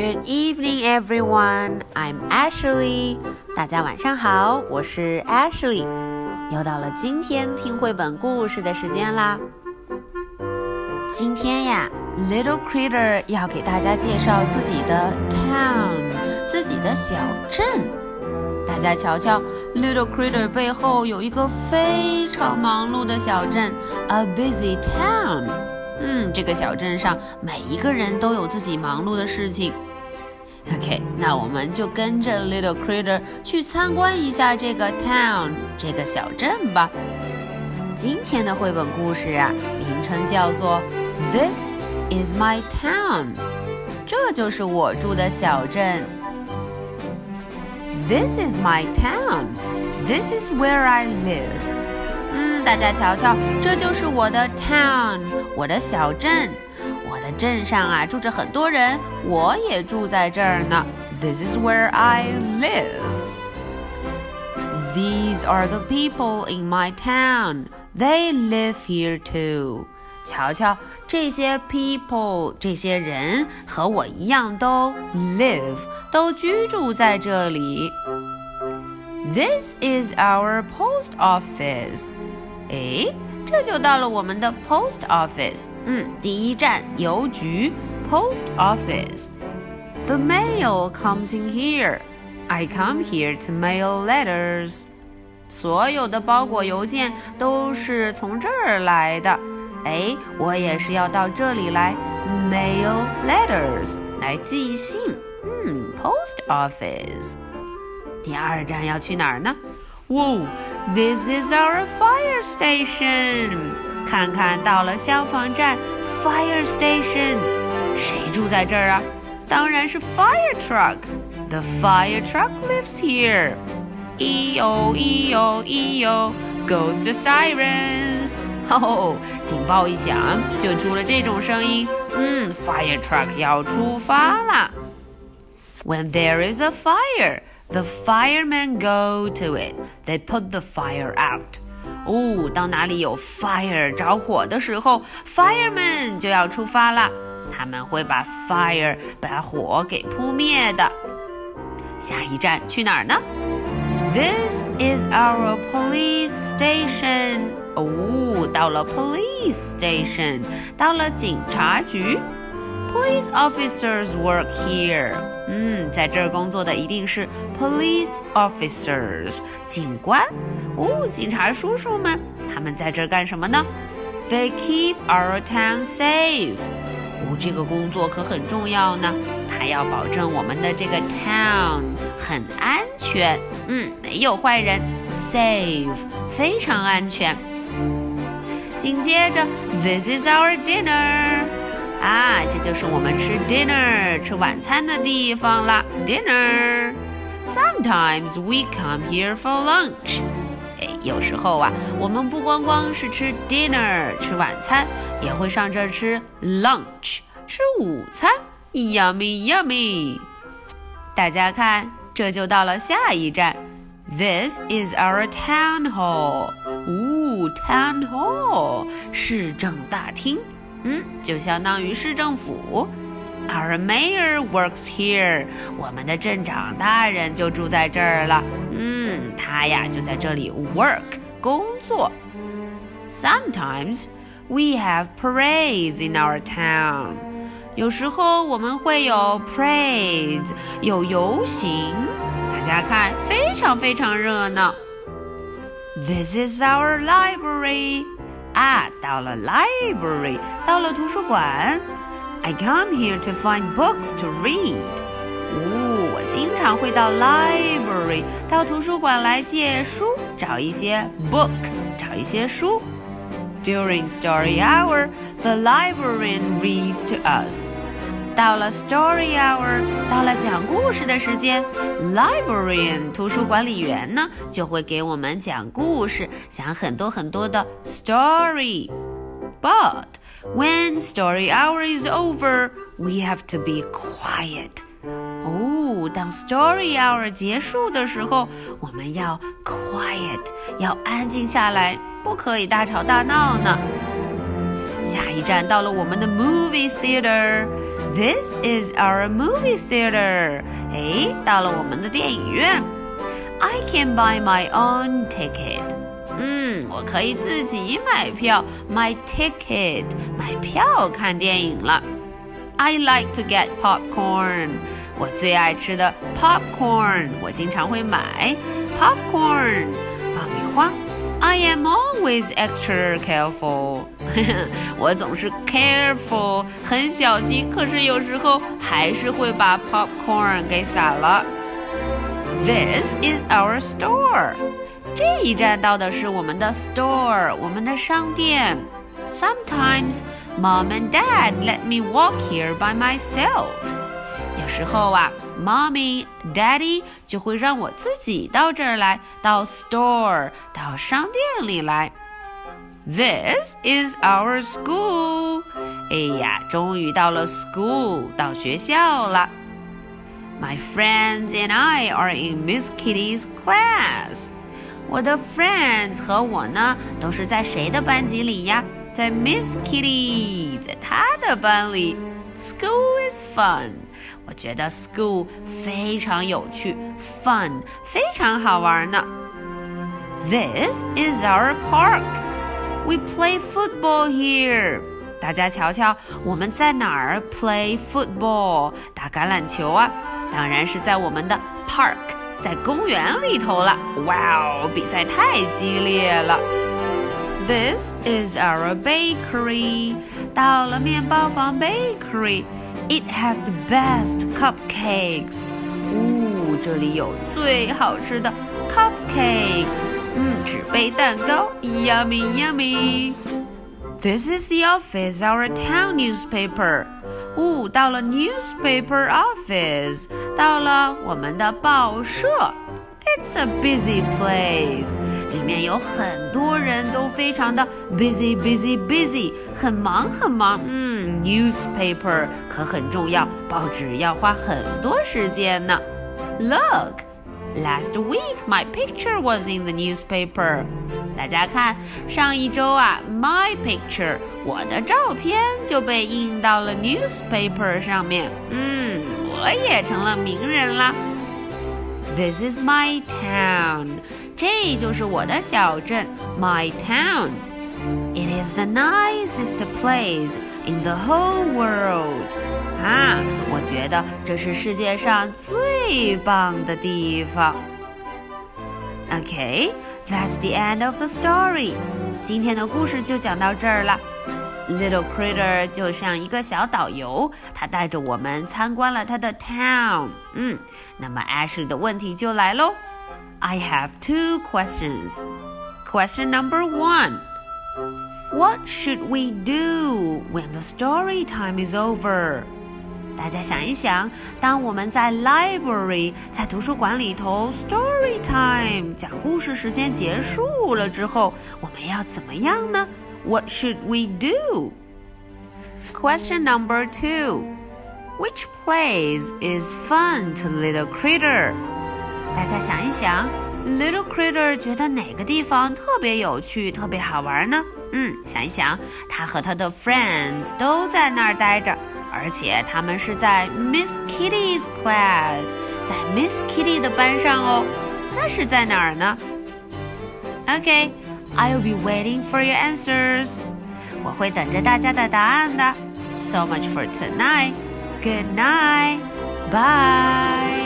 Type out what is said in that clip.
Good evening, everyone. I'm Ashley. 大家晚上好，我是 Ashley。又到了今天听绘本故事的时间啦。今天呀，Little Critter 要给大家介绍自己的 town，自己的小镇。大家瞧瞧，Little Critter 背后有一个非常忙碌的小镇，a busy town。嗯，这个小镇上每一个人都有自己忙碌的事情。OK，那我们就跟着 Little Critter 去参观一下这个 town，这个小镇吧。今天的绘本故事啊，名称叫做 This is my town，这就是我住的小镇。This is my town. This is where I live. 嗯，大家瞧瞧，这就是我的 town，我的小镇。我的镇上啊住着很多人，我也住在这儿呢。This is where I live. These are the people in my town. They live here too. 瞧瞧，这些 people，这些人和我一样都 live，都居住在这里。This is our post office. 哎。这就到了我们的 post office，嗯，第一站邮局 post office。The mail comes in here. I come here to mail letters. 所有的包裹邮件都是从这儿来的。哎，我也是要到这里来 mail letters 来寄信。嗯，post office。第二站要去哪儿呢 ？Whoa, this is our fire station. 看看到了消防站，fire station。谁住在这儿啊？当然是 fire truck。The fire truck lives here. E-O, E-O, E-O, goes the sirens. 哦，警报一响，就出了这种声音。嗯，fire truck 要出发啦。When there is a fire. The firemen go to it. They put the fire out. 哦，当哪里有 fire 着火的时候，firemen 就要出发了。他们会把 fire 把火给扑灭的。下一站去哪儿呢？This is our police station. 哦，到了 police station，到了警察局。 Police officers work here. 嗯，在这儿工作的一定是 police officers，警官。哦，警察叔叔们，他们在这儿干什么呢？They keep our town safe。哦，这个工作可很重要呢，他要保证我们的这个 town 很安全。嗯，没有坏人，safe，非常安全。紧接着，This is our dinner。啊，这就是我们吃 dinner 吃晚餐的地方了。Dinner. Sometimes we come here for lunch. 哎，有时候啊，我们不光光是吃 dinner 吃晚餐，也会上这吃 lunch 吃午餐。Yummy, yummy. 大家看，这就到了下一站。This is our town hall. 哦，town hall 市政大厅。嗯，就相当于市政府。Our mayor works here。我们的镇长大人就住在这儿了。嗯，他呀就在这里 work 工作。Sometimes we have parades in our town。有时候我们会有 parades，有游行。大家看，非常非常热闹。This is our library。 啊，到了 library，到了图书馆。I come here to find books to read。哦，我经常会到 library，到图书馆来借书，找一些 book，找一些书。During story hour, the librarian reads to us. 到了 story hour，到了讲故事的时间，librarian 图书管理员呢就会给我们讲故事，讲很多很多的 story。But when story hour is over, we have to be quiet. 哦，当 story hour 结束的时候，我们要 quiet，要安静下来，不可以大吵大闹呢。下一站到了我们的 movie theater。 This is our movie theater. 哎，到了我们的电影院。I can buy my own ticket. 嗯，我可以自己买票，my ticket，买票看电影了。I like to get popcorn. 我最爱吃的 popcorn，我经常会买 popcorn 爆米花。 I am always extra careful，我总是 careful，很小心，可是有时候还是会把 popcorn 给洒了。This is our store，这一站到的是我们的 store，我们的商店。Sometimes mom and dad let me walk here by myself。有时候啊 ，mommy、daddy 就会让我自己到这儿来，到 store，到商店里来。This is our school。哎呀，终于到了 school，到学校了。My friends and I are in Miss Kitty's class。我的 friends 和我呢，都是在谁的班级里呀？在 Miss Kitty，在她的班里。School is fun。我觉得 school 非常有趣，fun 非常好玩呢。This is our park. We play football here. 大家瞧瞧，我们在哪儿 play football 打橄榄球啊？当然是在我们的 park，在公园里头了。哇哦，比赛太激烈了。 This is our bakery. 到了面包房 bakery。it has the best cupcakes. 哦，这里有最好吃的 cupcakes。嗯，纸杯蛋糕，yummy yummy。This is the office, our town newspaper. 哦，到了 newspaper office，到了我们的报社。 It's a busy place，里面有很多人都非常的 busy busy busy，很忙很忙。嗯，newspaper 可很重要，报纸要花很多时间呢。Look。Last week, my picture was in the newspaper. 大家看，上一周啊，my picture 我的照片就被印到了 newspaper 上面。嗯，我也成了名人啦。this is my town. 这就是我的小镇，my town. It is the nicest place in the whole world. 啊，我觉得这是世界上最棒的地方。Okay, that's the end of the story. 今天的故事就讲到这儿了。 Little Critter 就像一个小导游，他带着我们参观了他的 town。嗯，那么 Ashley 的问题就来喽。I have two questions. Question number one. What should we do when the story time is over? 大家想一想，当我们在 library 在图书馆里头 story time 讲故事时间结束了之后，我们要怎么样呢 ？what should we do? Question number two. Which place is fun to little critter? 大家想一想，Little Critter 觉得哪个地方特别有趣、特别好玩呢？嗯，想一想，他和他的 friends 都在那儿待着，而且他们是在 Miss Kitty's class，在 Miss Kitty 的班上哦。那是在哪儿呢？OK。 I'll be waiting for your answers. 我会等着大家的答案的。So much for tonight. Good night. Bye.